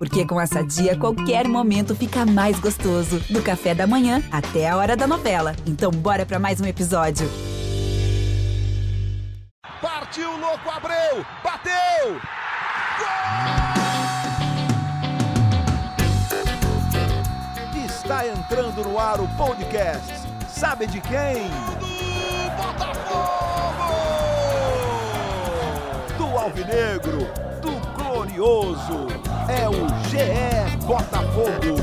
Porque com essa dia, qualquer momento fica mais gostoso. Do café da manhã até a hora da novela. Então, bora para mais um episódio. Partiu, louco, Abreu! Bateu! Gol! Está entrando no ar o podcast. Sabe de quem? Do Botafogo! Do Alvinegro, do Glorioso. É o GE Botafogo.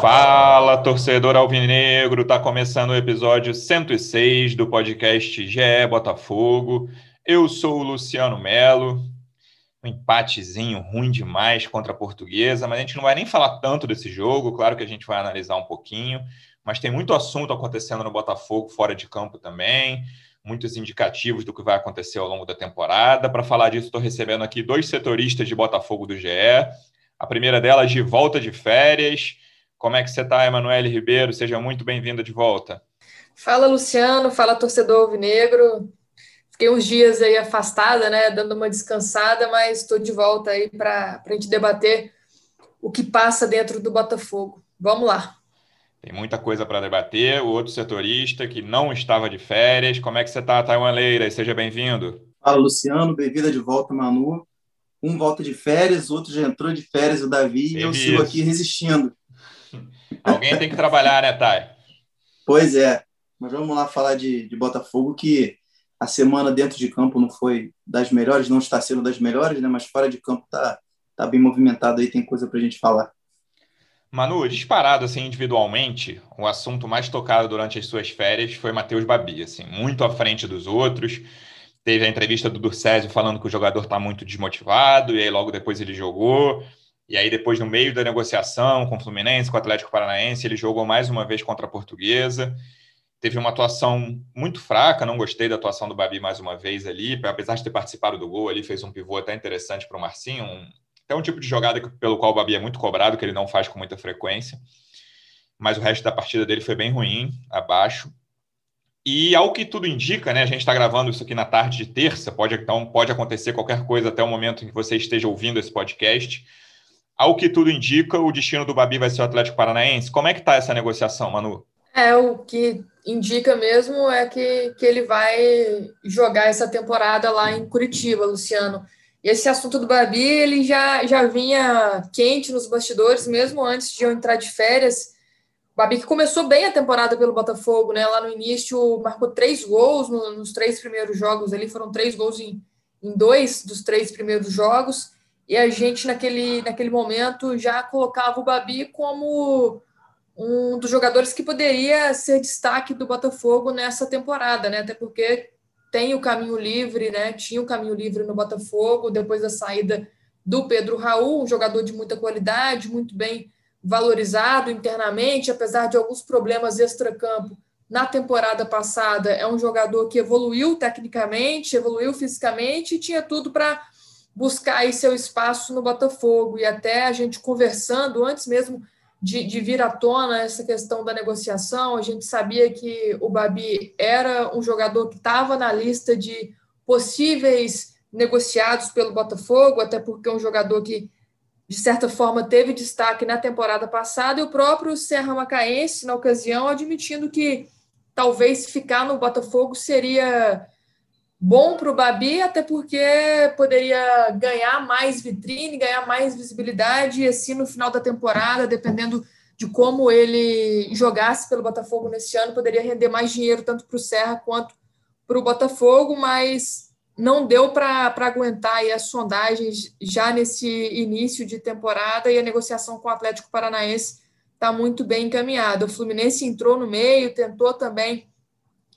Fala, torcedor alvinegro! Tá começando o episódio 106 do podcast GE Botafogo. Eu sou o Luciano Melo. Um empatezinho ruim demais contra a Portuguesa, mas a gente não vai nem falar tanto desse jogo. Claro que a gente vai analisar um pouquinho, mas tem muito assunto acontecendo no Botafogo fora de campo também. Muitos indicativos do que vai acontecer ao longo da temporada. Para falar disso, estou recebendo aqui dois setoristas de Botafogo do GE. A primeira delas de volta de férias. Como é que você está, Emanuele Ribeiro? Seja muito bem-vinda de volta. Fala, Luciano. Fala, torcedor alvinegro. Fiquei uns dias aí afastada, né, dando uma descansada, mas estou de volta aí para a gente debater o que passa dentro do Botafogo. Vamos lá. Tem muita coisa para debater. O outro setorista que não estava de férias. Como é que você está, Taiwan Leira? Seja bem-vindo. Fala, Luciano. Bem-vinda de volta, Manu. Um volta de férias, outro já entrou de férias, o Davi, e eu sigo aqui resistindo. Alguém tem que trabalhar, né, Thay? Pois é. Mas vamos lá falar de, de Botafogo, que a semana dentro de campo não foi das melhores, não está sendo das melhores, né? Mas fora de campo tá, tá bem movimentado aí, tem coisa para a gente falar. Manu, disparado assim individualmente, o assunto mais tocado durante as suas férias foi Matheus Babi, assim, muito à frente dos outros. Teve a entrevista do Durcésio falando que o jogador está muito desmotivado, e aí logo depois ele jogou. E aí, depois, no meio da negociação com o Fluminense, com o Atlético Paranaense, ele jogou mais uma vez contra a Portuguesa. Teve uma atuação muito fraca, não gostei da atuação do Babi mais uma vez ali, apesar de ter participado do gol ali, fez um pivô até interessante para o Marcinho. Um, até um tipo de jogada pelo qual o Babi é muito cobrado, que ele não faz com muita frequência. Mas o resto da partida dele foi bem ruim, abaixo. E ao que tudo indica, né? A gente está gravando isso aqui na tarde de terça, pode, então pode acontecer qualquer coisa até o momento em que você esteja ouvindo esse podcast ao que tudo indica, o destino do Babi vai ser o Atlético Paranaense. Como é que está essa negociação, Manu? É, o que indica mesmo é que, que ele vai jogar essa temporada lá em Curitiba, Luciano. E esse assunto do Babi, ele já, já vinha quente nos bastidores, mesmo antes de eu entrar de férias. O Babi que começou bem a temporada pelo Botafogo, né? Lá no início marcou três gols no, nos três primeiros jogos ali, foram três gols em, em dois dos três primeiros jogos e a gente, naquele, naquele momento, já colocava o Babi como um dos jogadores que poderia ser destaque do Botafogo nessa temporada, né? Até porque tem o caminho livre, né? Tinha o caminho livre no Botafogo depois da saída do Pedro Raul, um jogador de muita qualidade, muito bem valorizado internamente, apesar de alguns problemas extracampo na temporada passada. É um jogador que evoluiu tecnicamente, evoluiu fisicamente e tinha tudo para buscar aí seu espaço no Botafogo. E até a gente conversando antes mesmo de, de, vir à tona essa questão da negociação, a gente sabia que o Babi era um jogador que estava na lista de possíveis negociados pelo Botafogo, até porque é um jogador que, de certa forma, teve destaque na temporada passada, e o próprio Serra Macaense, na ocasião, admitindo que talvez ficar no Botafogo seria bom para o Babi, até porque poderia ganhar mais vitrine, ganhar mais visibilidade, e assim no final da temporada, dependendo de como ele jogasse pelo Botafogo nesse ano, poderia render mais dinheiro tanto para o Serra quanto para o Botafogo, mas não deu para aguentar as sondagens já nesse início de temporada e a negociação com o Atlético Paranaense está muito bem encaminhada. O Fluminense entrou no meio, tentou também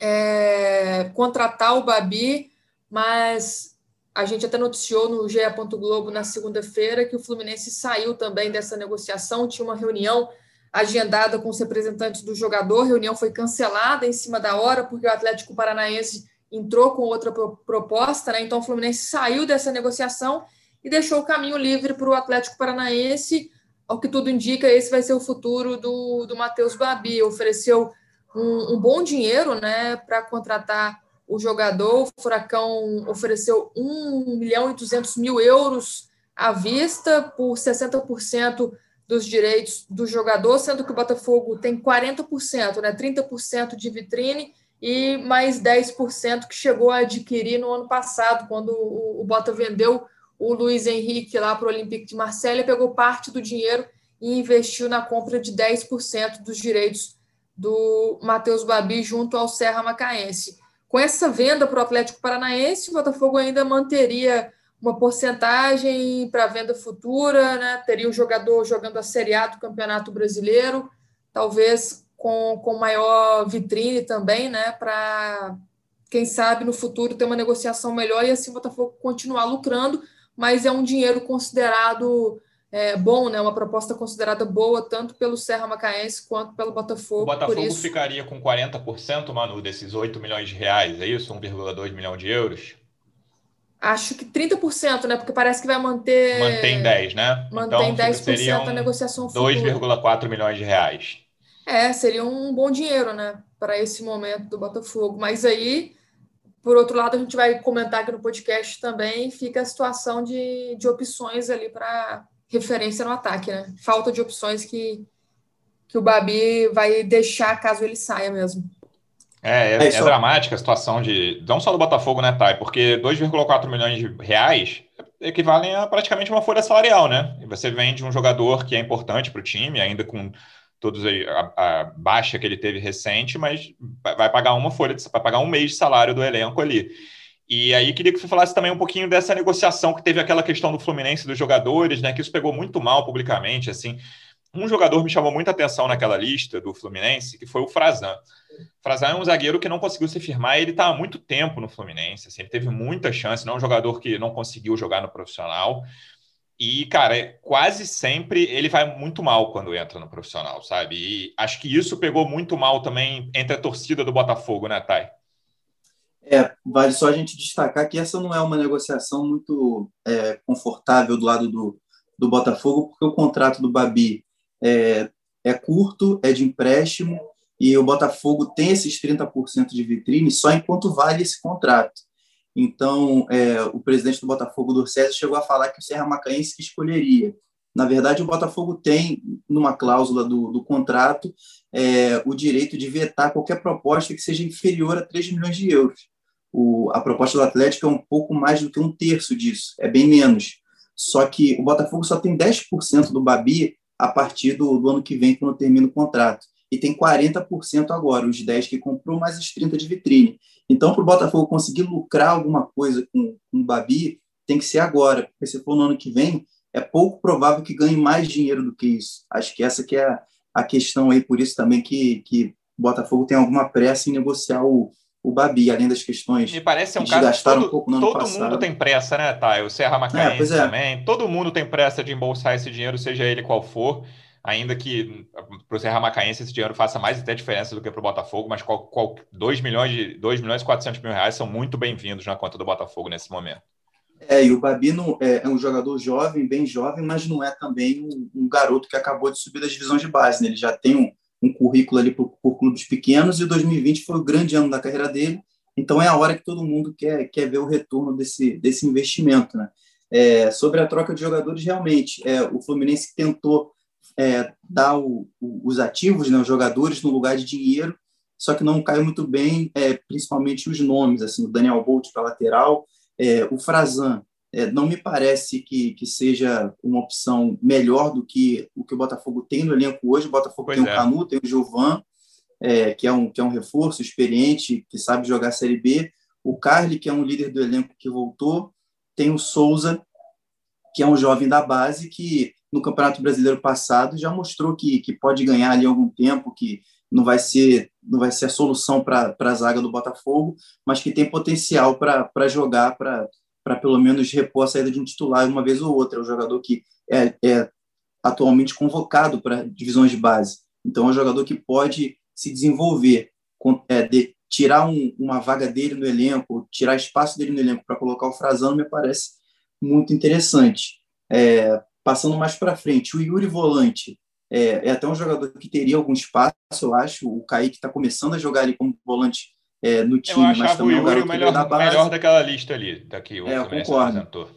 é, contratar o Babi, mas a gente até noticiou no GE. Globo na segunda-feira que o Fluminense saiu também dessa negociação, tinha uma reunião agendada com os representantes do jogador, a reunião foi cancelada em cima da hora, porque o Atlético Paranaense entrou com outra proposta, né? então o Fluminense saiu dessa negociação e deixou o caminho livre para o Atlético Paranaense. Ao que tudo indica, esse vai ser o futuro do, do Matheus Babi. Ofereceu um, um bom dinheiro né, para contratar o jogador. O Furacão ofereceu 1 milhão e 200 mil euros à vista por 60% dos direitos do jogador, sendo que o Botafogo tem 40%, né, 30% de vitrine e mais 10% que chegou a adquirir no ano passado, quando o, o Bota vendeu o Luiz Henrique lá para o Olympique de Marselha, pegou parte do dinheiro e investiu na compra de 10% dos direitos do Matheus Babi junto ao Serra Macaense. Com essa venda para o Atlético Paranaense, o Botafogo ainda manteria uma porcentagem para venda futura, né? teria o jogador jogando a Série A do Campeonato Brasileiro, talvez com, com maior vitrine também, né? para, quem sabe, no futuro ter uma negociação melhor e assim o Botafogo continuar lucrando, mas é um dinheiro considerado é, bom, né? Uma proposta considerada boa tanto pelo Serra Macaense quanto pelo Botafogo. O Botafogo isso... ficaria com 40%, Manu, desses 8 milhões de reais, é isso? 1,2 milhão de euros? Acho que 30%, né? Porque parece que vai manter. Mantém 10, né? Mantém então, 10% da negociação futura. 2,4 milhões de reais. É, seria um bom dinheiro, né? Para esse momento do Botafogo. Mas aí, por outro lado, a gente vai comentar aqui no podcast também, fica a situação de, de opções ali para referência no ataque, né? Falta de opções que, que o Babi vai deixar caso ele saia mesmo. É, é, é, é dramática a situação de. Não só do Botafogo, né, Thay? Porque 2,4 milhões de reais equivalem a praticamente uma folha salarial, né? E você vende um jogador que é importante para o time, ainda com todos a, a, baixa que ele teve recente, mas vai pagar uma folha, vai pagar um mês de salário do elenco ali. E aí queria que você falasse também um pouquinho dessa negociação que teve aquela questão do Fluminense dos jogadores, né? Que isso pegou muito mal publicamente, assim. Um jogador me chamou muita atenção naquela lista do Fluminense, que foi o Frazan. Frazan é um zagueiro que não conseguiu se firmar, ele está há muito tempo no Fluminense, assim, ele teve muita chance, não é um jogador que não conseguiu jogar no profissional. E, cara, quase sempre ele vai muito mal quando entra no profissional, sabe? E acho que isso pegou muito mal também entre a torcida do Botafogo, né, Thay? É, vale só a gente destacar que essa não é uma negociação muito é, confortável do lado do, do Botafogo, porque o contrato do Babi é, é curto, é de empréstimo, e o Botafogo tem esses 30% de vitrine só enquanto vale esse contrato. Então, é, o presidente do Botafogo, do César, chegou a falar que o Serra Macaense que escolheria. Na verdade, o Botafogo tem, numa cláusula do, do contrato, é, o direito de vetar qualquer proposta que seja inferior a 3 milhões de euros. O, a proposta do Atlético é um pouco mais do que um terço disso, é bem menos. Só que o Botafogo só tem 10% do Babi a partir do, do, ano que vem, quando termina o contrato. E tem 40% agora, os 10 que comprou, mais os 30 de vitrine. Então, para o Botafogo conseguir lucrar alguma coisa com, com o Babi, tem que ser agora, porque se for no ano que vem, é pouco provável que ganhe mais dinheiro do que isso. Acho que essa que é a, a questão aí, por isso também que, que o Botafogo tem alguma pressa em negociar o, o Babi, além das questões. Me parece um caso todo, um pouco no todo mundo tem pressa, né, Thay? O Serra Macaense é, é. também. Todo mundo tem pressa de embolsar esse dinheiro, seja ele qual for. Ainda que para o Serra Macaense esse dinheiro faça mais até diferença do que para o Botafogo, mas qual, qual, 2 milhões de 2 milhões e 400 mil reais são muito bem-vindos na conta do Botafogo nesse momento. É, e o Babi não, é, é, um jogador jovem, bem jovem, mas não é também um, um, garoto que acabou de subir das divisões de base. Né? Ele já tem um, um currículo ali por, por clubes pequenos e 2020 foi o grande ano da carreira dele. Então é a hora que todo mundo quer, quer ver o retorno desse, desse investimento. Né? É, sobre a troca de jogadores, realmente, é, o Fluminense tentou é, dar o, o, os ativos, né, os jogadores, no lugar de dinheiro, só que não caiu muito bem, é, principalmente os nomes, assim, o Daniel Bolt para lateral, é, o Frazan, é, não me parece que, que seja uma opção melhor do que o que o Botafogo tem no elenco hoje. O Botafogo pois tem é. o Canu, tem o Gilvan, é, que, é um, que é um reforço experiente, que sabe jogar Série B. O Carly, que é um líder do elenco que voltou. Tem o Souza, que é um jovem da base que no Campeonato Brasileiro passado já mostrou que, que pode ganhar ali algum tempo, que não vai ser não vai ser a solução para a zaga do Botafogo, mas que tem potencial para jogar, para para pelo menos repor a saída de um titular uma vez ou outra. É um jogador que é, é atualmente convocado para divisões de base. Então, é um jogador que pode se desenvolver, é, de, tirar um, uma vaga dele no elenco, tirar espaço dele no elenco para colocar o Frazano, me parece muito interessante. É, passando mais para frente, o Yuri Volante é, é, até um jogador que teria algum espaço, eu acho. O Kaique está começando a jogar ali como volante é, no time, mas também é garoto o melhor, da base. melhor daquela lista ali, daqui o é, eu concordo.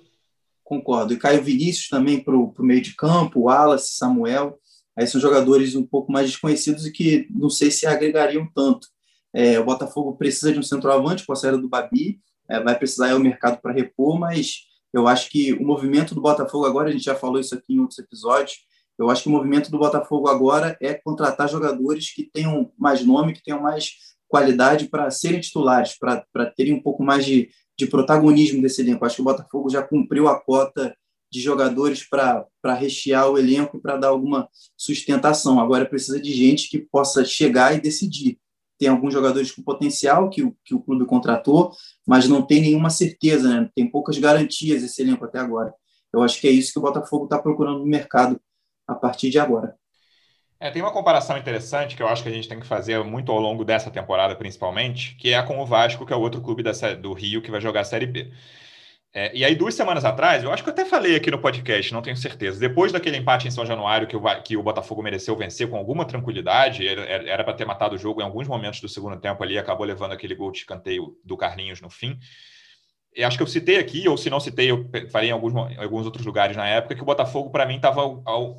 Concordo. E Caio Vinícius também para o meio de campo, Wallace, Samuel. Aí são jogadores um pouco mais desconhecidos e que não sei se agregariam tanto. É, o Botafogo precisa de um centroavante com a saída do Babi, é, vai precisar ir ao mercado para repor, mas eu acho que o movimento do Botafogo agora, a gente já falou isso aqui em outros episódios, eu acho que o movimento do Botafogo agora é contratar jogadores que tenham mais nome, que tenham mais qualidade para serem titulares, para terem um pouco mais de, de protagonismo desse elenco. Acho que o Botafogo já cumpriu a cota de jogadores para rechear o elenco para dar alguma sustentação. Agora precisa de gente que possa chegar e decidir. Tem alguns jogadores com potencial que o, que o clube contratou, mas não tem nenhuma certeza, né? tem poucas garantias esse elenco até agora. Eu acho que é isso que o Botafogo está procurando no mercado a partir de agora. É, tem uma comparação interessante que eu acho que a gente tem que fazer muito ao longo dessa temporada, principalmente, que é com o Vasco, que é o outro clube da, do Rio que vai jogar a Série B. É, e aí, duas semanas atrás, eu acho que eu até falei aqui no podcast, não tenho certeza. Depois daquele empate em São Januário que o, que o Botafogo mereceu vencer com alguma tranquilidade, era para ter matado o jogo em alguns momentos do segundo tempo ali, acabou levando aquele gol de escanteio do Carlinhos no fim. E acho que eu citei aqui, ou se não citei, eu falei em alguns, em alguns outros lugares na época, que o Botafogo, para mim, estava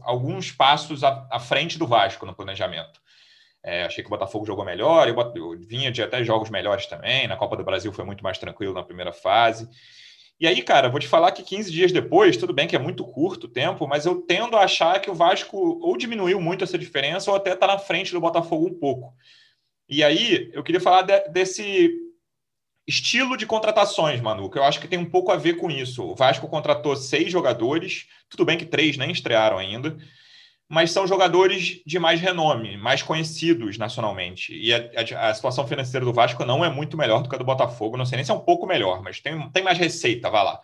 alguns passos à, à, frente do Vasco no planejamento. É, achei que o Botafogo jogou melhor, eu, eu vinha de até jogos melhores também. Na Copa do Brasil foi muito mais tranquilo na primeira fase. E aí, cara, vou te falar que 15 dias depois, tudo bem que é muito curto o tempo, mas eu tendo a achar que o Vasco ou diminuiu muito essa diferença ou até está na frente do Botafogo um pouco. E aí, eu queria falar de, desse estilo de contratações, Manu, que eu acho que tem um pouco a ver com isso. O Vasco contratou seis jogadores, tudo bem que três nem estrearam ainda, mas são jogadores de mais renome, mais conhecidos nacionalmente. E a, a, a, situação financeira do Vasco não é muito melhor do que a do Botafogo, não sei nem se é um pouco melhor, mas tem, tem mais receita, vai lá.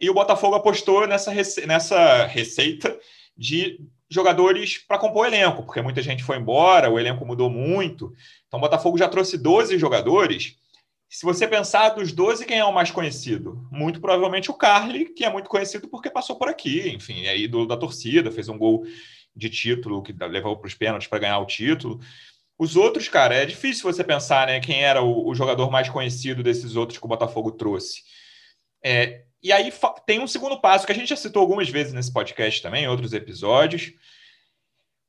E o Botafogo apostou nessa, rece nessa receita de jogadores para compor o elenco, porque muita gente foi embora, o elenco mudou muito. Então o Botafogo já trouxe 12 jogadores. Se você pensar dos 12, quem é o mais conhecido? Muito provavelmente o Carly, que é muito conhecido porque passou por aqui, enfim, é ídolo da torcida, fez um gol de título, que levou para os pênaltis para ganhar o título. Os outros, cara, é difícil você pensar né, quem era o, o jogador mais conhecido desses outros que o Botafogo trouxe. É, e aí tem um segundo passo que a gente já citou algumas vezes nesse podcast também, em outros episódios.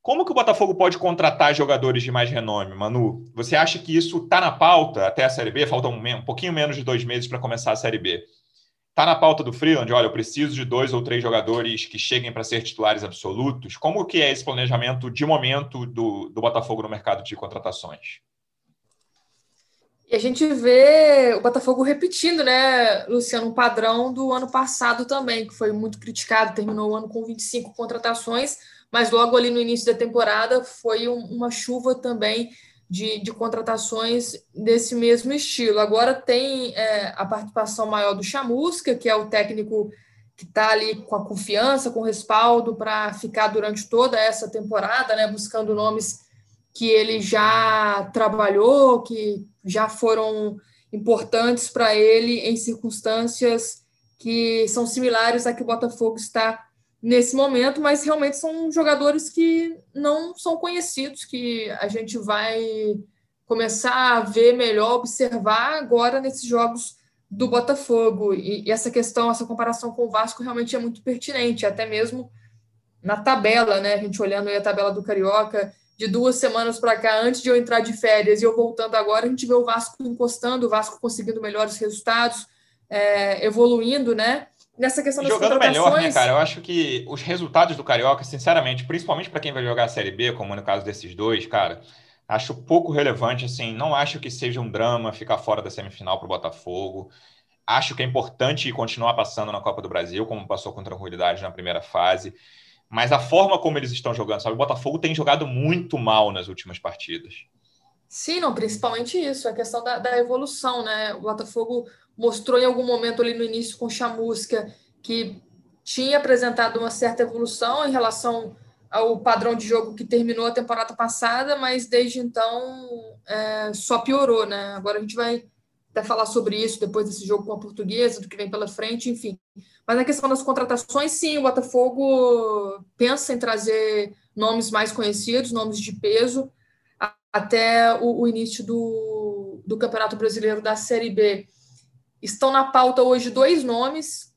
Como que o Botafogo pode contratar jogadores de mais renome, Manu? Você acha que isso está na pauta até a Série B? Faltam um, um pouquinho menos de dois meses para começar a Série B. Está na pauta do Freeland, olha, eu preciso de dois ou três jogadores que cheguem para ser titulares absolutos. Como que é esse planejamento de momento do, do Botafogo no mercado de contratações? E a gente vê o Botafogo repetindo, né, Luciano, um padrão do ano passado também, que foi muito criticado, terminou o ano com 25 contratações, mas logo ali no início da temporada foi um, uma chuva também de, de contratações desse mesmo estilo. Agora tem é, a participação maior do Chamusca, que é o técnico que está ali com a confiança, com o respaldo para ficar durante toda essa temporada, né, buscando nomes que ele já trabalhou, que já foram importantes para ele em circunstâncias que são similares a que o Botafogo está nesse momento, mas realmente são jogadores que não são conhecidos, que a gente vai começar a ver melhor, observar agora nesses jogos do Botafogo. E, e essa questão, essa comparação com o Vasco realmente é muito pertinente, até mesmo na tabela, né? A gente olhando aí a tabela do Carioca, de duas semanas para cá, antes de eu entrar de férias e eu voltando agora, a gente vê o Vasco encostando, o Vasco conseguindo melhores resultados, é, evoluindo, né? Nessa questão das Jogando melhor, né, cara? Eu acho que os resultados do Carioca, sinceramente, principalmente para quem vai jogar a Série B, como no caso desses dois, cara, acho pouco relevante, assim, não acho que seja um drama ficar fora da semifinal para o Botafogo. Acho que é importante continuar passando na Copa do Brasil, como passou com tranquilidade na primeira fase. Mas a forma como eles estão jogando, sabe? O Botafogo tem jogado muito mal nas últimas partidas. Sim, não, principalmente isso, a questão da, da evolução, né? O Botafogo mostrou em algum momento ali no início com Chamusca que tinha apresentado uma certa evolução em relação ao padrão de jogo que terminou a temporada passada, mas desde então é, só piorou, né? Agora a gente vai até falar sobre isso depois desse jogo com a portuguesa, do que vem pela frente, enfim. Mas na questão das contratações, sim, o Botafogo pensa em trazer nomes mais conhecidos, nomes de peso, até o, o início do, do, Campeonato Brasileiro da Série B. Estão na pauta hoje dois nomes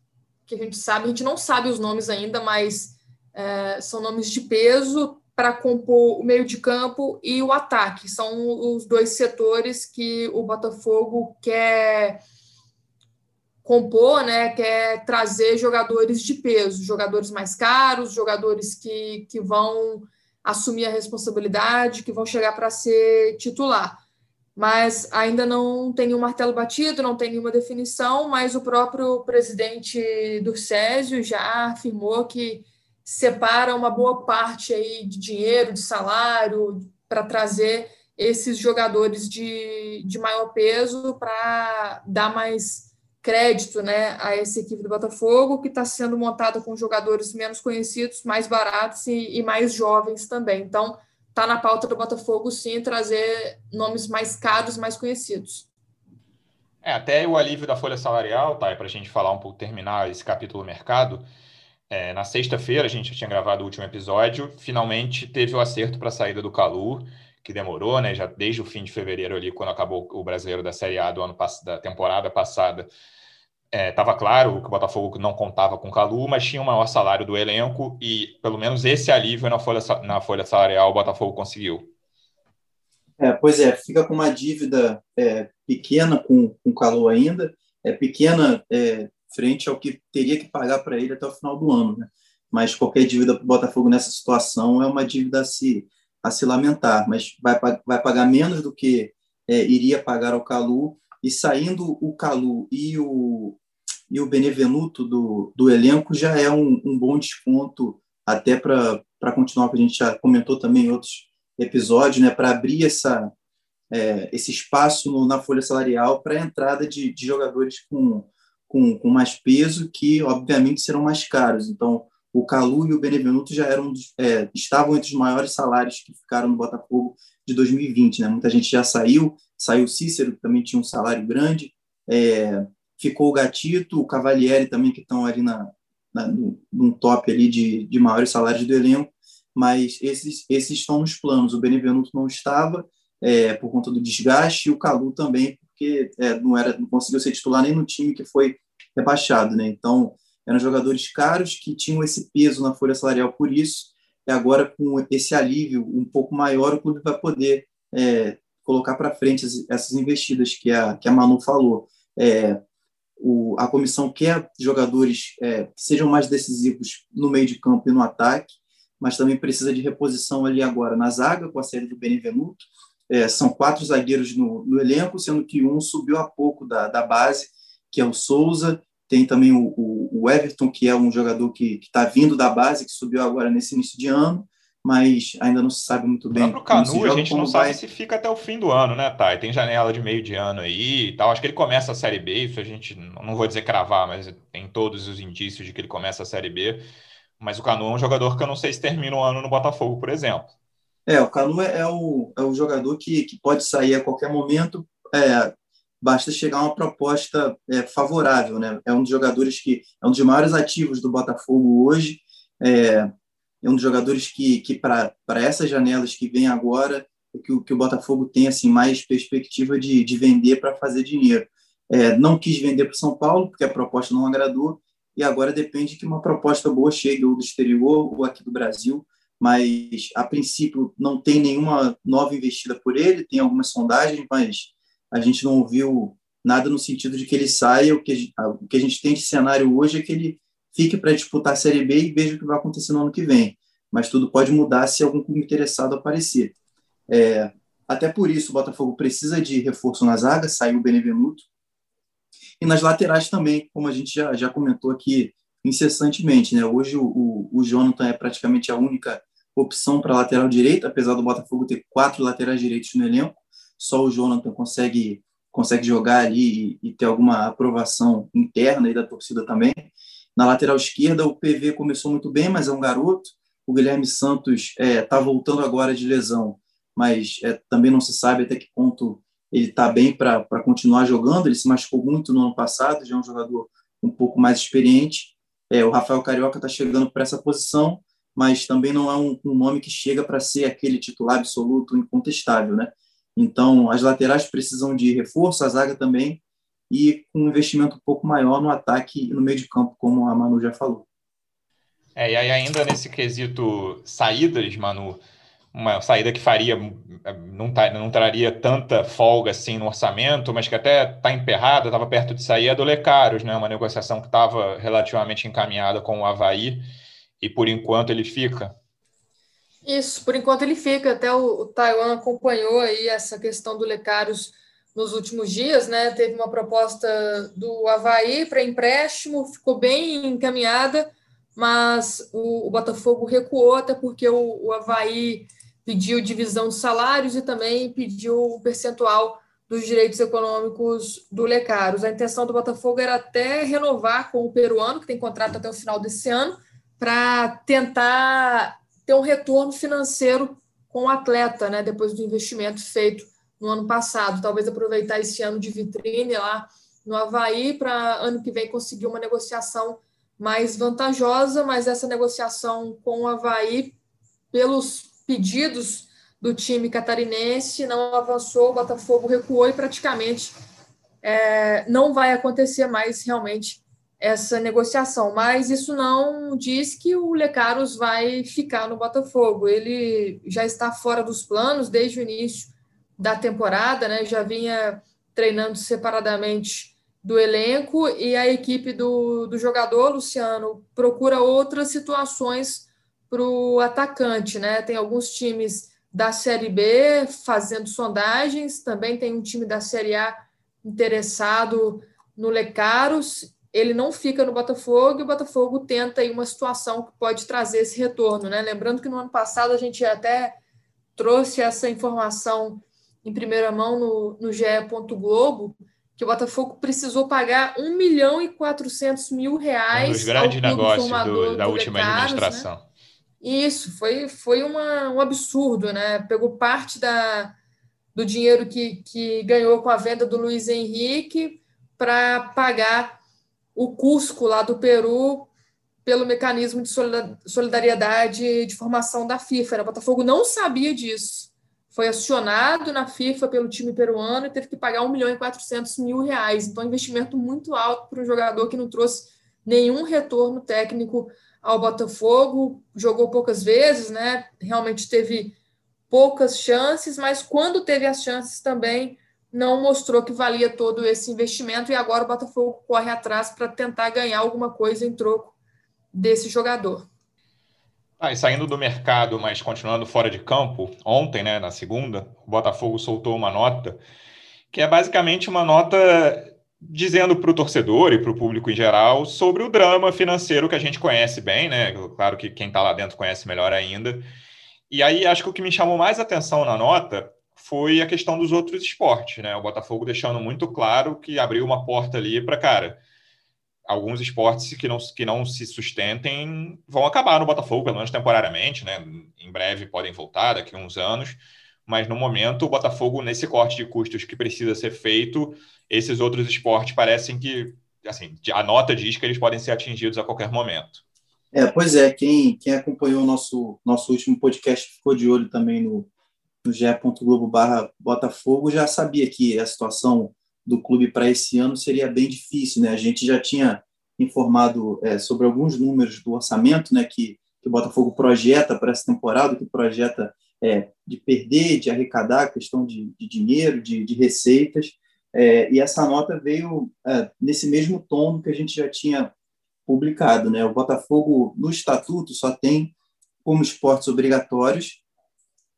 que a gente sabe, a gente não sabe os nomes ainda, mas é, são nomes de peso para compor o meio de campo e o ataque. São os dois setores que o Botafogo quer compor, né, quer trazer jogadores de peso, jogadores mais caros, jogadores que, que vão assumir a responsabilidade, que vão chegar para ser titular. Mas ainda não tem um martelo batido, não tem nenhuma definição, mas o próprio presidente do Césio já afirmou que separa uma boa parte aí de dinheiro, de salário, para trazer esses jogadores de, de maior peso para dar mais crédito né, a essa equipe do Botafogo, que está sendo montada com jogadores menos conhecidos, mais baratos e, e mais jovens também. Então, está na pauta do Botafogo, sim, trazer nomes mais caros, mais conhecidos. É, até o alívio da folha salarial, tá? Para a gente falar um pouco, terminar esse capítulo do mercado. É, na sexta-feira, a gente já tinha gravado o último episódio, finalmente teve o acerto para a saída do Calu, que demorou, né? Já desde o fim de fevereiro ali, quando acabou o brasileiro da Série A do ano da temporada passada, estava é, claro que o Botafogo não contava com o Calu, mas tinha o maior salário do elenco e pelo menos esse alívio na folha, na folha salarial o Botafogo conseguiu. É, pois é, fica com uma dívida é, pequena com, com o Calu ainda, é pequena é, frente ao que teria que pagar para ele até o final do ano, né? Mas qualquer dívida para o Botafogo nessa situação é uma dívida a se, a se lamentar, mas vai, vai pagar menos do que é, iria pagar ao Calu, e saindo o Calu e o, e o Benevenuto do, do elenco já é um, um bom desconto até para continuar, que a gente já comentou também em outros episódios, né, para abrir essa, é, esse espaço no, na folha salarial para a entrada de, de jogadores com, com, com, mais peso, que obviamente serão mais caros. Então, o Calu e o Benevenuto já eram é, estavam entre os maiores salários que ficaram no Botafogo de 2020. Né? Muita gente já saiu, saiu Cícero, que também tinha um salário grande, é, ficou o Gatito, o Cavalieri também, que estão ali na, na, num top ali de, de maiores salários do elenco, mas esses, esses estão nos planos. O Benevenuto não estava é, por conta do desgaste e o Calu também, porque é, não, era, não conseguiu ser titular nem no time que foi rebaixado. Né? Então, eram jogadores caros que tinham esse peso na folha salarial por isso, e agora com esse alívio um pouco maior, o clube vai poder é, colocar para frente essas investidas que a, que a Manu falou. É, o, a comissão quer jogadores é, que sejam mais decisivos no meio de campo e no ataque, mas também precisa de reposição ali agora na zaga, com a série do Benevenuto. É, são quatro zagueiros no, no, elenco, sendo que um subiu há pouco da, da base, que é o Souza. Tem também o, o, o Everton, que é um jogador que está vindo da base, que subiu agora nesse início de ano mas ainda não se sabe muito bem. Para o Canu, a gente não sabe vai... se fica até o fim do ano, né, Thay? Tem janela de meio de ano aí e tal. Acho que ele começa a Série B, isso a gente não vou dizer cravar, mas tem todos os indícios de que ele começa a Série B. Mas o Canu é um jogador que eu não sei se termina o ano no Botafogo, por exemplo. É, o Canu é, é o, é o jogador que, que pode sair a qualquer momento, é, basta chegar uma proposta é, favorável, né? É um dos jogadores que é um dos maiores ativos do Botafogo hoje. É, é um dos jogadores que, que para essas janelas que vem agora, que o, que o Botafogo tem assim mais perspectiva de, de vender para fazer dinheiro. É, não quis vender para o São Paulo, porque a proposta não agradou, e agora depende que uma proposta boa chegue ou do exterior ou aqui do Brasil, mas a princípio não tem nenhuma nova investida por ele, tem algumas sondagens, mas a gente não ouviu nada no sentido de que ele saia. O que o que a gente tem de cenário hoje é que ele fique para disputar a Série B e veja o que vai acontecer no ano que vem. Mas tudo pode mudar se algum clube interessado aparecer. É, até por isso, o Botafogo precisa de reforço na zaga, saiu o Benevenuto. E nas laterais também, como a gente já, já comentou aqui incessantemente. Né? Hoje o, o, o Jonathan é praticamente a única opção para lateral direito, apesar do Botafogo ter quatro laterais direitos no elenco. Só o Jonathan consegue consegue jogar ali e, e ter alguma aprovação interna aí da torcida também. Na lateral esquerda, o PV começou muito bem, mas é um garoto. O Guilherme Santos está é, tá voltando agora de lesão, mas é, também não se sabe até que ponto ele está bem para continuar jogando. Ele se machucou muito no ano passado, já é um jogador um pouco mais experiente. É, o Rafael Carioca está chegando para essa posição, mas também não é um, um nome que chega para ser aquele titular absoluto, incontestável. Né? Então, as laterais precisam de reforço, a zaga também, e com um investimento um pouco maior no ataque e no meio de campo, como a Manu já falou. É, e aí ainda nesse quesito saídas, Manu, uma saída que faria, não, tá, não traria tanta folga assim no orçamento, mas que até está emperrada, estava perto de sair, é do Lecaros, né? Uma negociação que estava relativamente encaminhada com o Havaí, e por enquanto ele fica. Isso, por enquanto ele fica. Até o, o Taiwan acompanhou aí essa questão do Lecaros nos últimos dias, né? Teve uma proposta do Havaí para empréstimo, ficou bem encaminhada, mas o, o Botafogo recuou, até porque o, o Havaí pediu divisão de salários e também pediu o percentual dos direitos econômicos do Lecaros. A intenção do Botafogo era até renovar com o peruano, que tem contrato até o final desse ano, para tentar ter um retorno financeiro com o atleta, né, depois do investimento feito no ano passado. Talvez aproveitar esse ano de vitrine lá no Havaí para ano que vem conseguir uma negociação mais vantajosa, mas essa negociação com o Havaí, pelos pedidos do time catarinense, não avançou, o Botafogo recuou e praticamente é, não vai acontecer mais realmente essa negociação. Mas isso não diz que o Lecaros vai ficar no Botafogo. Ele já está fora dos planos desde o início da temporada, né? Já vinha treinando separadamente do elenco e a equipe do, do jogador, Luciano, procura outras situações para o atacante, né? Tem alguns times da Série B fazendo sondagens, também tem um time da Série A interessado no Lecaros. Ele não fica no Botafogo e o Botafogo tenta aí uma situação que pode trazer esse retorno, né? Lembrando que no ano passado a gente até trouxe essa informação em primeira mão no, no GE. Globo, que o Botafogo precisou pagar 1 milhão e 400 mil reais. Um dos grandes negócios do, da última Lecaros, né? administração. Né? Isso, foi, foi uma, um absurdo, né? Pegou parte da, do dinheiro que, que ganhou com a venda do Luiz Henrique para pagar o Cusco lá do Peru pelo mecanismo de solidariedade de formação da FIFA. Né? O Botafogo não sabia disso. Foi acionado na FIFA pelo time peruano e teve que pagar 1 milhão e 400 mil reais. Então, investimento muito alto para um jogador que não trouxe nenhum retorno técnico ao Botafogo, jogou poucas vezes, né? Realmente teve poucas chances, mas quando teve as chances também não mostrou que valia todo esse investimento e agora o Botafogo corre atrás para tentar ganhar alguma coisa em troco desse jogador. Ah, e saindo do mercado, mas continuando fora de campo, ontem, né, na segunda, o Botafogo soltou uma nota que é basicamente uma nota dizendo para o torcedor e para o público em geral sobre o drama financeiro que a gente conhece bem, né? Claro que quem está lá dentro conhece melhor ainda. E aí acho que o que me chamou mais atenção na nota foi a questão dos outros esportes, né? O Botafogo deixando muito claro que abriu uma porta ali para, cara, alguns esportes que não, que não se sustentem vão acabar no Botafogo, pelo menos temporariamente, né? Em breve podem voltar, daqui a uns anos mas no momento o Botafogo, nesse corte de custos que precisa ser feito, esses outros esportes parecem que, assim, a nota diz que eles podem ser atingidos a qualquer momento. É, pois é, quem, quem acompanhou o nosso, nosso último podcast ficou de olho também no, no ge.globo barra Botafogo, já sabia que a situação do clube para esse ano seria bem difícil, né? A gente já tinha informado é, sobre alguns números do orçamento, né, que, que o Botafogo projeta para essa temporada, que projeta é, de perder, de arrecadar, questão de, de dinheiro, de, de receitas. É, e essa nota veio é, nesse mesmo tom que a gente já tinha publicado. Né? O Botafogo, no estatuto, só tem como esportes obrigatórios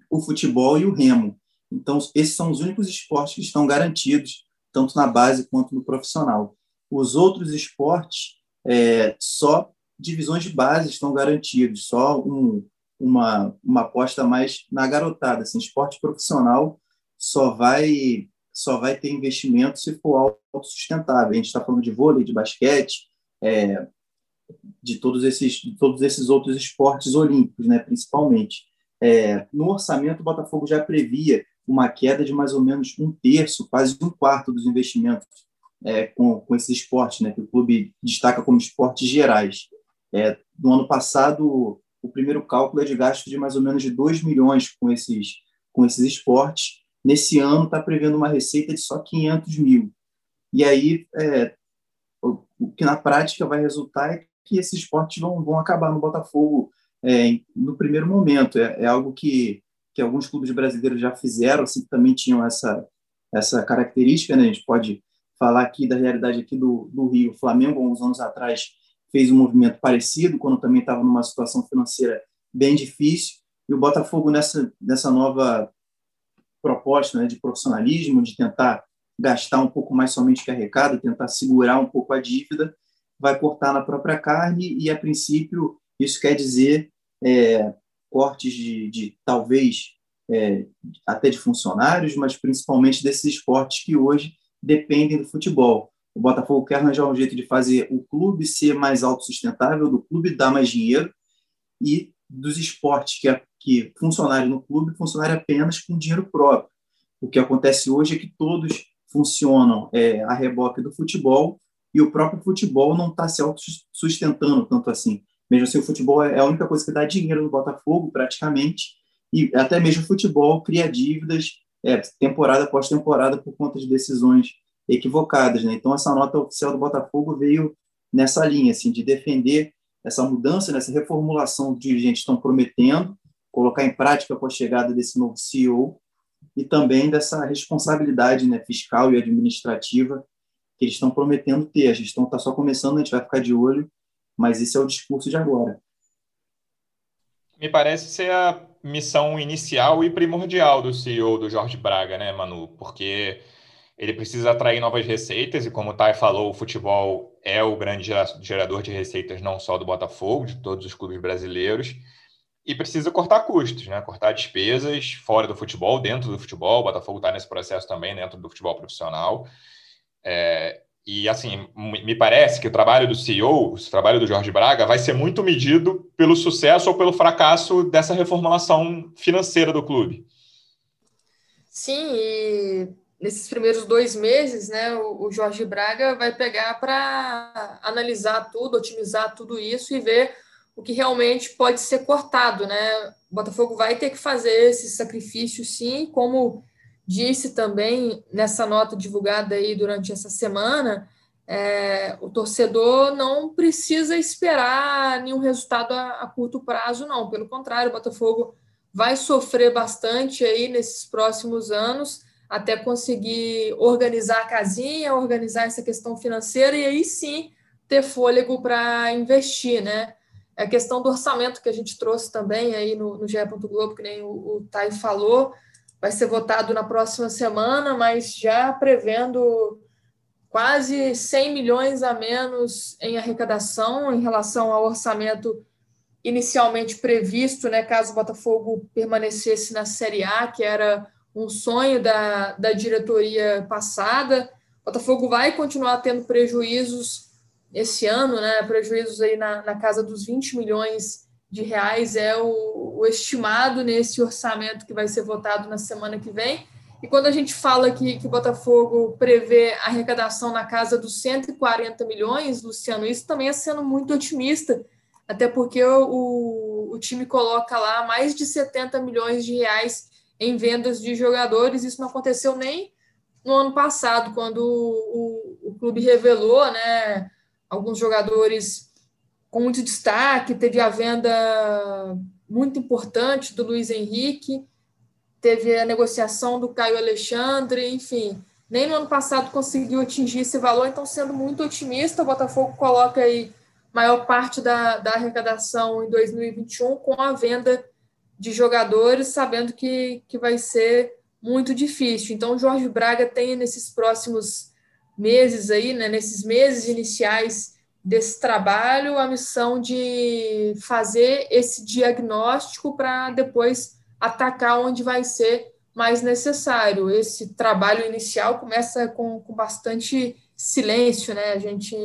o futebol e o remo. Então, esses são os únicos esportes que estão garantidos, tanto na base quanto no profissional. Os outros esportes, é, só divisões de base estão garantidos, só um, uma, uma aposta mais na garotada. Assim, esporte profissional só vai só vai ter investimento se for autossustentável. A gente está falando de vôlei, de basquete, é, de todos esses de todos esses outros esportes olímpicos, né, principalmente. É, no orçamento, o Botafogo já previa uma queda de mais ou menos um terço, quase um quarto dos investimentos é, com, com esses esportes, né, que o clube destaca como esportes gerais. É, no ano passado, o primeiro cálculo é de gasto de mais ou menos de 2 milhões com esses, com esses esportes. nesse ano está prevendo uma receita de só 500 mil. E aí, é, o, que na prática vai resultar é que esses esportes vão, vão acabar no Botafogo é, no primeiro momento. É, é, algo que, que alguns clubes brasileiros já fizeram, assim, também tinham essa, essa característica. Né? A gente pode falar aqui da realidade aqui do, do Rio. O Flamengo, uns anos atrás, fez um movimento parecido, quando também estava numa situação financeira bem difícil. E o Botafogo, nessa, nessa nova proposta né, de profissionalismo, de tentar gastar um pouco mais somente que arrecada, tentar segurar um pouco a dívida, vai cortar na própria carne e, a princípio, isso quer dizer é, cortes de, de talvez é, até de funcionários, mas principalmente desses esportes que hoje dependem do futebol. O Botafogo quer arranjar um jeito de fazer o clube ser mais autossustentável, do clube dar mais dinheiro e dos esportes que, que funcionarem no clube funcionarem apenas com dinheiro próprio. O que acontece hoje é que todos funcionam é, a reboque do futebol e o próprio futebol não está se autossustentando tanto assim. Mesmo assim, o futebol é a única coisa que dá dinheiro no Botafogo, praticamente, e até mesmo o futebol cria dívidas é, temporada após temporada por conta de decisões equivocadas. Né? Então, essa nota oficial do Botafogo veio nessa linha, assim, de defender essa mudança, nessa reformulação que os dirigentes estão prometendo, colocar em prática com a chegada desse novo CEO e também dessa responsabilidade né, fiscal e administrativa que eles estão prometendo ter. A gestão está só começando, a gente vai ficar de olho, mas esse é o discurso de agora. Me parece ser a missão inicial e primordial do CEO do Jorge Braga, né, Manu? Porque ele precisa atrair novas receitas, e como o Thay falou, o futebol é o grande gerador de receitas não só do Botafogo, de todos os clubes brasileiros, e precisa cortar custos, né? cortar despesas fora do futebol, dentro do futebol. O Botafogo está nesse processo também, dentro do futebol profissional. É, e assim, me parece que o trabalho do CEO, o trabalho do Jorge Braga, vai ser muito medido pelo sucesso ou pelo fracasso dessa reformulação financeira do clube. Sim, e nesses primeiros dois meses, né, o, Jorge Braga vai pegar para analisar tudo, otimizar tudo isso e ver o que realmente pode ser cortado, né? O Botafogo vai ter que fazer esse sacrifício, sim, como disse também nessa nota divulgada aí durante essa semana, é, o torcedor não precisa esperar nenhum resultado a, a curto prazo, não. Pelo contrário, o Botafogo vai sofrer bastante aí nesses próximos anos até conseguir organizar a casinha, organizar essa questão financeira e aí sim ter fôlego para investir, né? É a questão do orçamento que a gente trouxe também aí no, no GE. Globo, que nem o, o Thay falou, vai ser votado na próxima semana, mas já prevendo quase 100 milhões a menos em arrecadação em relação ao orçamento inicialmente previsto, né, caso o Botafogo permanecesse na Série A, que era um sonho da, da diretoria passada. O Botafogo vai continuar tendo prejuízos esse ano, né? Prejuízos aí na, na casa dos 20 milhões de reais é o, o, estimado nesse orçamento que vai ser votado na semana que vem. E quando a gente fala que, que o Botafogo prevê arrecadação na casa dos 140 milhões, Luciano, isso também é sendo muito otimista, até porque o, o, time coloca lá mais de 70 milhões de reais em vendas de jogadores. Isso não aconteceu nem no ano passado, quando o, o, o clube revelou né, alguns jogadores com muito destaque. Teve a venda muito importante do Luiz Henrique, teve a negociação do Caio Alexandre, enfim. Nem no ano passado conseguiu atingir esse valor, então, sendo muito otimista, o Botafogo coloca aí maior parte da, da arrecadação em 2021 com a venda de jogadores, sabendo que, que vai ser muito difícil. Então, o Jorge Braga tem nesses próximos meses aí, né, nesses meses iniciais desse trabalho, a missão de fazer esse diagnóstico para depois atacar onde vai ser mais necessário. Esse trabalho inicial começa com, com bastante silêncio, né? A gente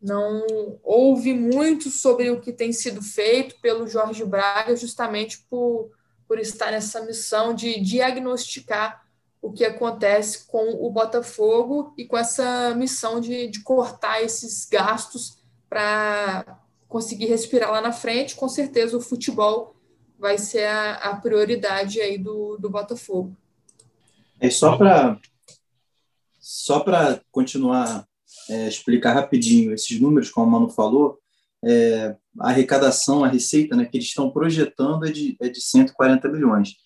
não ouve muito sobre o que tem sido feito pelo Jorge Braga, justamente por, por estar nessa missão de diagnosticar o que acontece com o Botafogo e com essa missão de, de cortar esses gastos para conseguir respirar lá na frente. Com certeza o futebol vai ser a, a prioridade aí do, do Botafogo. É só para só para continuar é, explicar rapidinho esses números, como o Mano falou, é, a arrecadação, a receita né, que eles estão projetando é de, é de 140 milhões.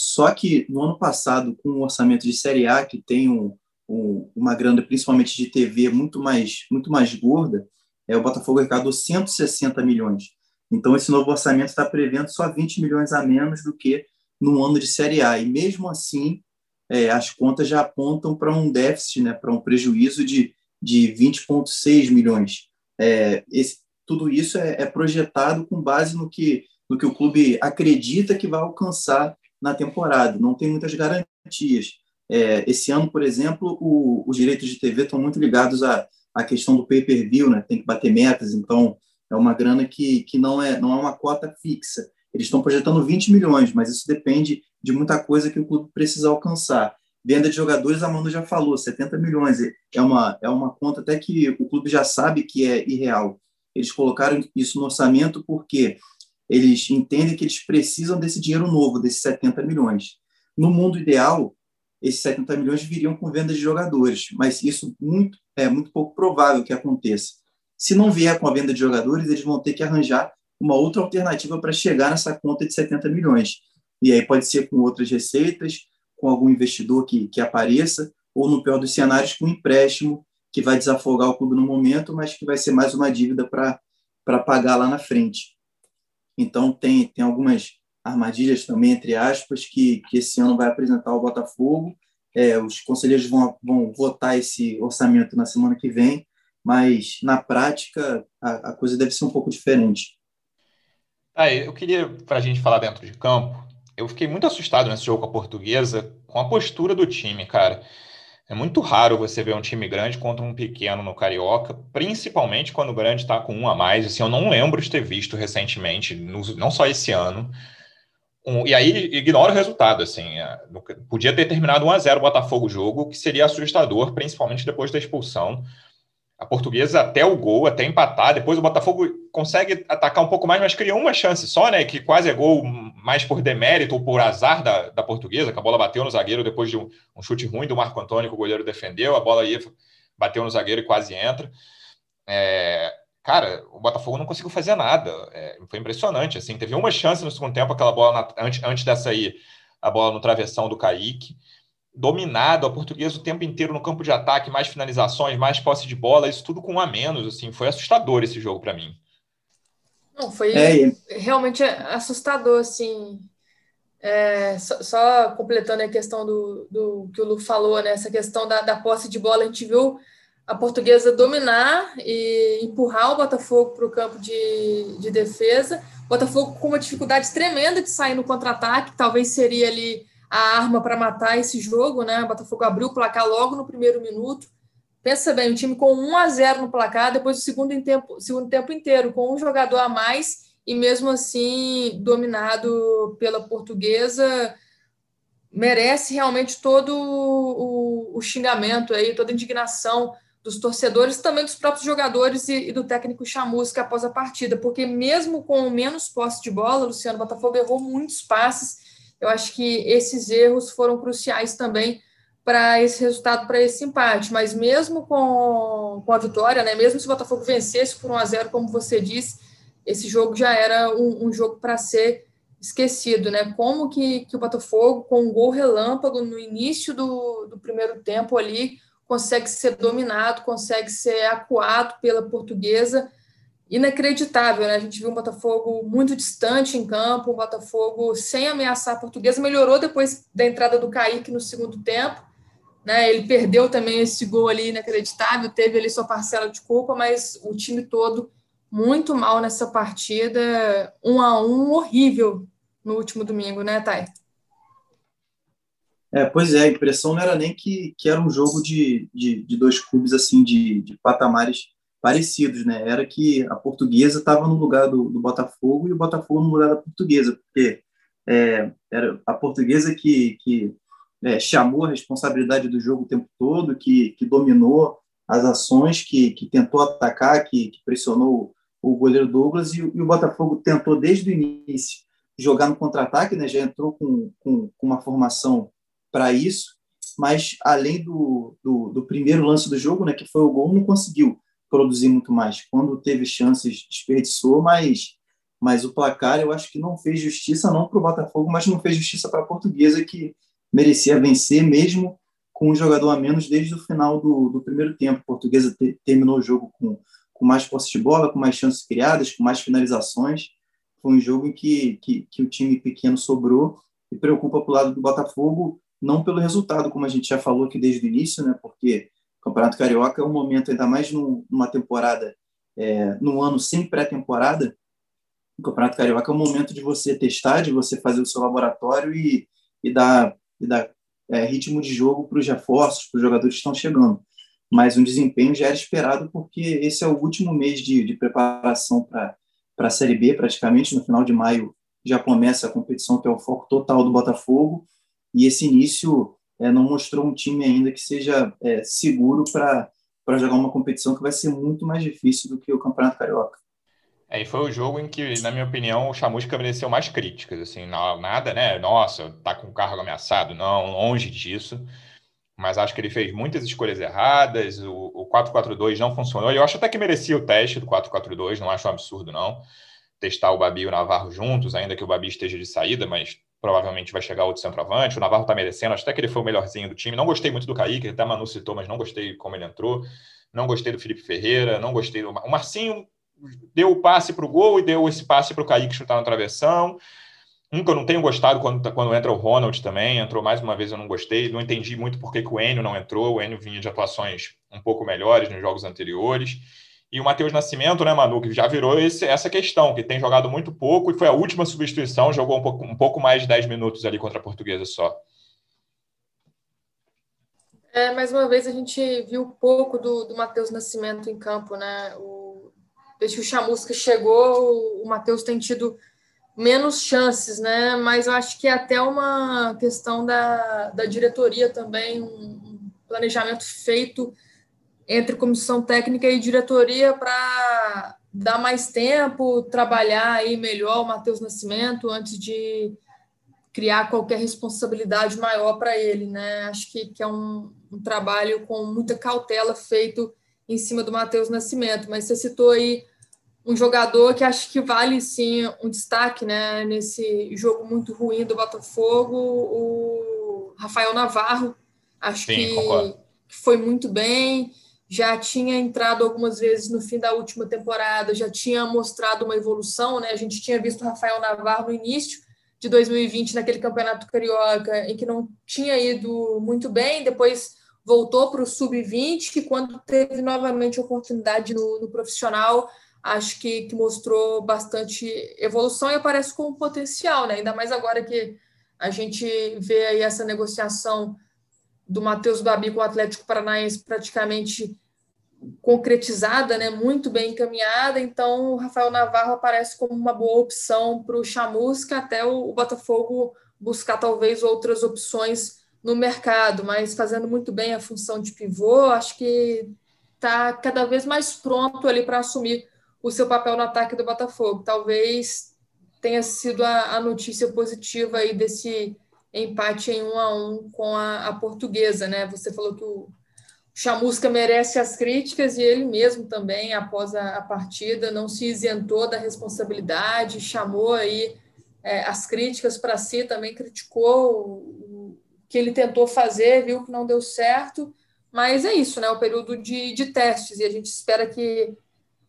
Só que no ano passado, com o orçamento de Série A, que tem um, um, uma grana, principalmente de TV, muito mais, muito mais gorda, é, o Botafogo arrecadou 160 milhões. Então, esse novo orçamento está prevendo só 20 milhões a menos do que no ano de Série A. E mesmo assim, é, as contas já apontam para um déficit, né, para um prejuízo de, de 20,6 milhões. É, esse, tudo isso é, é, projetado com base no que, no que o clube acredita que vai alcançar na temporada. Não tem muitas garantias. É, esse ano, por exemplo, o, os direitos de TV estão muito ligados à, à questão do pay-per-view, né? tem que bater metas, então é uma grana que, que não, é, não é uma cota fixa. Eles estão projetando 20 milhões, mas isso depende de muita coisa que o clube precisa alcançar. Venda de jogadores, a Manu já falou, 70 milhões. É uma, é uma conta até que o clube já sabe que é irreal. Eles colocaram isso no orçamento porque eles entendem que eles precisam desse dinheiro novo, desses 70 milhões. No mundo ideal, esses 70 milhões viriam com venda de jogadores, mas isso muito, é muito pouco provável que aconteça. Se não vier com a venda de jogadores, eles vão ter que arranjar uma outra alternativa para chegar nessa conta de 70 milhões. E aí pode ser com outras receitas, com algum investidor que, que apareça, ou no pior dos cenários, com um empréstimo que vai desafogar o clube no momento, mas que vai ser mais uma dívida para pagar lá na frente. Então, tem, tem algumas armadilhas também, entre aspas, que, que esse ano vai apresentar o Botafogo. É, os conselheiros vão, vão votar esse orçamento na semana que vem, mas na prática a, a coisa deve ser um pouco diferente. Ah, eu queria, para a gente falar dentro de campo, eu fiquei muito assustado nesse jogo com a portuguesa, com a postura do time, cara. É muito raro você ver um time grande contra um pequeno no Carioca, principalmente quando o grande está com um a mais. Assim, eu não lembro de ter visto recentemente, não só esse ano. Um, e aí ignora o resultado. Assim, é, podia ter terminado 1 a 0 o Botafogo jogo, que seria assustador, principalmente depois da expulsão a portuguesa até o gol, até empatar. Depois o Botafogo consegue atacar um pouco mais, mas cria uma chance só, né? Que quase é gol mais por demérito ou por azar da, da portuguesa, que a bola bateu no zagueiro depois de um, um chute ruim do Marco Antônio, que o goleiro defendeu. A bola ia, bateu no zagueiro e quase entra. É, cara, o Botafogo não conseguiu fazer nada. É, foi impressionante. Assim, teve uma chance no segundo tempo, aquela bola na, antes, antes dessa aí, a bola no travessão do Kaique dominado a portuguesa o tempo inteiro no campo de ataque, mais finalizações, mais posse de bola, isso tudo com um a menos, assim, foi assustador esse jogo para mim. Não, foi é, realmente assustador, assim. É, só, só, completando a questão do, do que o Lu falou, né, essa questão da, da posse de bola, a gente viu a portuguesa dominar e empurrar o Botafogo para o campo de, de defesa. O Botafogo com uma dificuldade tremenda de sair no contra-ataque, talvez seria ali a arma para matar esse jogo, né? O Botafogo abriu o placar logo no primeiro minuto. Pensa bem, um time com 1 a 0 no placar, depois do segundo tempo, segundo tempo inteiro, com um jogador a mais e mesmo assim dominado pela portuguesa, merece realmente todo o, o, xingamento aí, toda a indignação dos torcedores, também dos próprios jogadores e, e do técnico Chamusca após a partida, porque mesmo com menos posse de bola, Luciano Botafogo errou muitos passes. Eu acho que esses erros foram cruciais também para esse resultado, para esse empate. Mas mesmo com, com a vitória, né, mesmo se o Botafogo vencesse por 1 a 0 como você disse, esse jogo já era um, um jogo para ser esquecido, né? Como que, que o Botafogo, com um gol relâmpago no início do, do primeiro tempo ali, consegue ser dominado, consegue ser acuado pela portuguesa inacreditável, né? A gente viu um Botafogo muito distante em campo, um Botafogo sem ameaçar a portuguesa, melhorou depois da entrada do Kaique no segundo tempo, né? Ele perdeu também esse gol ali inacreditável, teve ali sua parcela de culpa, mas o time todo muito mal nessa partida, um a um horrível no último domingo, né, Thay? É, pois é, a impressão não era nem que, que era um jogo de, de, de dois clubes assim de, de patamares parecidos, né? Era que a portuguesa estava no lugar do, do, Botafogo e o Botafogo no lugar da portuguesa, porque é, era a portuguesa que, que é, chamou a responsabilidade do jogo o tempo todo, que, que dominou as ações, que, que tentou atacar, que, que pressionou o, goleiro Douglas e, e, o Botafogo tentou desde o início jogar no contra-ataque, né? Já entrou com, com, com uma formação para isso mas além do, do, do, primeiro lance do jogo, né, que foi o gol, não conseguiu produzir muito mais. Quando teve chances, desperdiçou, mas, mas o placar eu acho que não fez justiça não para o Botafogo, mas não fez justiça para a Portuguesa, que merecia vencer mesmo com um jogador a menos desde o final do, do primeiro tempo. A Portuguesa te, terminou o jogo com, com mais posse de bola, com mais chances criadas, com mais finalizações. Foi um jogo em que, que, que o time pequeno sobrou e preocupa para o lado do Botafogo, não pelo resultado, como a gente já falou aqui desde o início, né? porque o Campeonato Carioca é um momento, ainda mais numa temporada, é, num ano sem pré-temporada, o Campeonato Carioca é um momento de você testar, de você fazer o seu laboratório e, e dar, e dar é, ritmo de jogo para os reforços, para os jogadores que estão chegando. Mas um desempenho já era esperado, porque esse é o último mês de, de preparação para a Série B, praticamente. No final de maio já começa a competição, que é o foco total do Botafogo. E esse início é, não mostrou um time ainda que seja é, seguro para jogar uma competição que vai ser muito mais difícil do que o Campeonato Carioca. E foi o jogo em que, na minha opinião, o Chamusca mereceu mais críticas, assim, nada, né? Nossa, tá com o carro ameaçado, não, longe disso. Mas acho que ele fez muitas escolhas erradas, o, o 4-4-2 não funcionou. Eu acho até que merecia o teste do 4-4-2, não acho um absurdo, não. Testar o Babi e o Navarro juntos, ainda que o Babi esteja de saída, mas provavelmente vai chegar outro centroavante. O Navarro tá merecendo, acho até que ele foi o melhorzinho do time. Não gostei muito do Kaique, até Manu citou, mas não gostei como ele entrou. Não gostei do Felipe Ferreira, não gostei do. O Marcinho deu o passe para o gol e deu esse passe para o Kaique chutar na travessão. Um que eu não tenho gostado quando, quando entra o Ronald também, entrou mais uma vez, eu não gostei, não entendi muito por que, que o Enio não entrou, o Enio vinha de atuações um pouco melhores nos jogos anteriores. E o Matheus Nascimento, né, Manu, que já virou esse, essa questão, que tem jogado muito pouco e foi a última substituição, jogou um pouco, um pouco mais de 10 minutos ali contra a Portuguesa só. É, mais uma vez a gente viu pouco do, do Matheus Nascimento em campo, né? O desde que o Chamusca chegou, o Matheus tem tido menos chances, né? Mas eu acho que é até uma questão da, da diretoria também, um planejamento feito entre comissão técnica e diretoria para dar mais tempo, trabalhar aí melhor o Matheus Nascimento antes de criar qualquer responsabilidade maior para ele, né? Acho que, que é um, um trabalho com muita cautela feito em cima do Matheus Nascimento, mas você citou aí um jogador que acho que vale sim um destaque né, nesse jogo muito ruim do Botafogo, o Rafael Navarro. Acho sim, que, que foi muito bem, já tinha entrado algumas vezes no fim da última temporada, já tinha mostrado uma evolução, né? A gente tinha visto o Rafael Navarro no início de 2020, naquele campeonato carioca, em que não tinha ido muito bem, depois voltou para o sub-20, e quando teve novamente oportunidade no, no profissional, acho que, que, mostrou bastante evolução e aparece com potencial, né? Ainda mais agora que a gente vê aí essa negociação do Matheus Babi com o Atlético Paranaense praticamente concretizada, né? Muito bem encaminhada. Então, o Rafael Navarro aparece como uma boa opção para o Chamusca, até o, o Botafogo buscar talvez outras opções no mercado, mas fazendo muito bem a função de pivô, acho que está cada vez mais pronto ali para assumir o seu papel no ataque do Botafogo. Talvez tenha sido a, a notícia positiva aí desse empate em um a um com a, a portuguesa, né? Você falou que o Chamusca merece as críticas e ele mesmo também, após a, a partida, não se isentou da responsabilidade, chamou aí é, as críticas para si, também criticou que ele tentou fazer, viu que não deu certo, mas é isso, né? O período de, de testes, e a gente espera que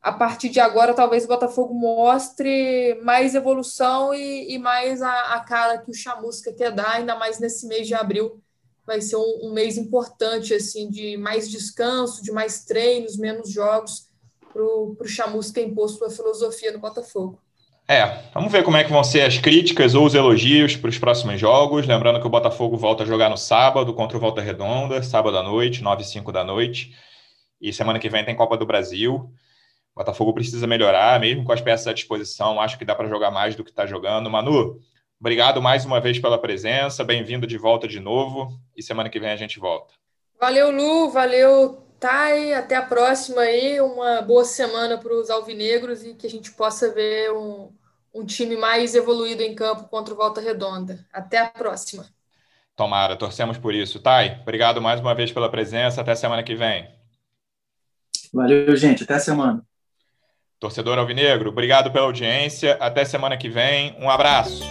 a partir de agora, talvez o Botafogo mostre mais evolução e, e mais a, a, cara que o Chamusca quer dar, ainda mais nesse mês de abril. Vai ser um, um mês importante, assim, de mais descanso, de mais treinos, menos jogos, para o Chamusca impor sua filosofia no Botafogo. É, vamos ver como é que vão ser as críticas ou os elogios para os próximos jogos. Lembrando que o Botafogo volta a jogar no sábado contra o Volta Redonda, sábado à noite, 9 e 5 da noite. E semana que vem tem Copa do Brasil. O Botafogo precisa melhorar, mesmo com as peças à disposição. Acho que dá para jogar mais do que está jogando. Manu, obrigado mais uma vez pela presença. Bem-vindo de volta de novo. E semana que vem a gente volta. Valeu, Lu. Valeu, Thay. Até a próxima aí. Uma boa semana para os alvinegros e que a gente possa ver um, um time mais evoluído em campo contra o Volta Redonda. Até a próxima. Tomara, torcemos por isso. Thay, obrigado mais uma vez pela presença. Até semana que vem. Valeu, gente. Até a semana. Torcedor Alvinegro, obrigado pela audiência. Até semana que vem. Um abraço.